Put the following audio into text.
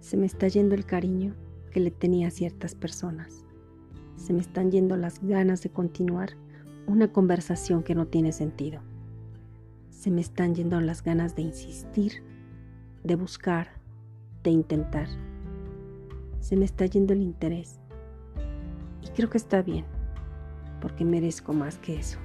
Se me está yendo el cariño que le tenía a ciertas personas. Se me están yendo las ganas de continuar una conversación que no tiene sentido. Se me están yendo las ganas de insistir, de buscar, de intentar. Se me está yendo el interés. Y creo que está bien, porque merezco más que eso.